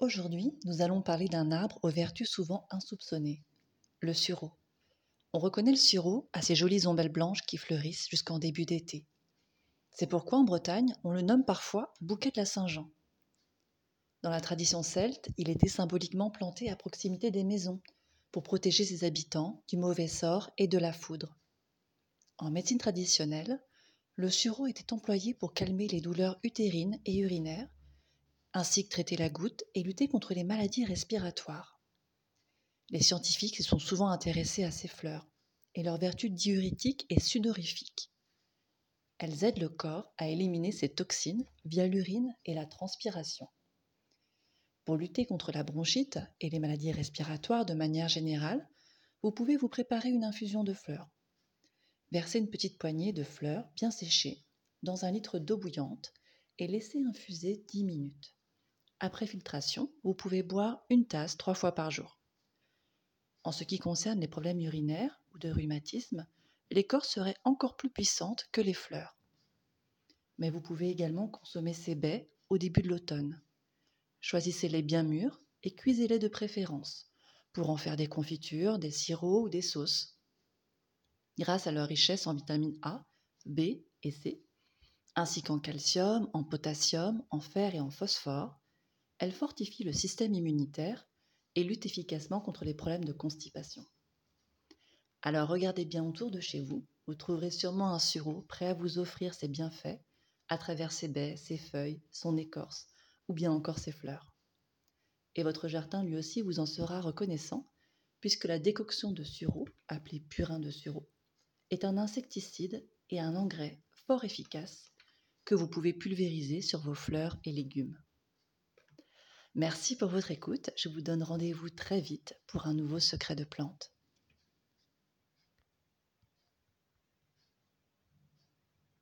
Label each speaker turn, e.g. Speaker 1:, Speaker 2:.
Speaker 1: Aujourd'hui, nous allons parler d'un arbre aux vertus souvent insoupçonnées, le sureau. On reconnaît le sureau à ses jolies ombelles blanches qui fleurissent jusqu'en début d'été. C'est pourquoi en Bretagne, on le nomme parfois bouquet de la Saint-Jean. Dans la tradition celte, il était symboliquement planté à proximité des maisons pour protéger ses habitants du mauvais sort et de la foudre. En médecine traditionnelle, le sureau était employé pour calmer les douleurs utérines et urinaires, ainsi que traiter la goutte et lutter contre les maladies respiratoires. Les scientifiques se sont souvent intéressés à ces fleurs et leurs vertus diurétiques et sudorifiques. Elles aident le corps à éliminer ses toxines via l'urine et la transpiration. Pour lutter contre la bronchite et les maladies respiratoires de manière générale, vous pouvez vous préparer une infusion de fleurs. Versez une petite poignée de fleurs bien séchées dans un litre d'eau bouillante et laissez infuser 10 minutes. Après filtration, vous pouvez boire une tasse trois fois par jour. En ce qui concerne les problèmes urinaires ou de rhumatisme, l'écorce serait encore plus puissante que les fleurs. Mais vous pouvez également consommer ces baies au début de l'automne. Choisissez-les bien mûrs et cuisez-les de préférence pour en faire des confitures, des sirops ou des sauces grâce à leur richesse en vitamines A, B et C, ainsi qu'en calcium, en potassium, en fer et en phosphore, elles fortifient le système immunitaire et luttent efficacement contre les problèmes de constipation. Alors regardez bien autour de chez vous, vous trouverez sûrement un sureau prêt à vous offrir ses bienfaits à travers ses baies, ses feuilles, son écorce ou bien encore ses fleurs. Et votre jardin lui aussi vous en sera reconnaissant, puisque la décoction de sureau, appelée purin de sureau, est un insecticide et un engrais fort efficace que vous pouvez pulvériser sur vos fleurs et légumes. Merci pour votre écoute. Je vous donne rendez-vous très vite pour un nouveau secret de plante.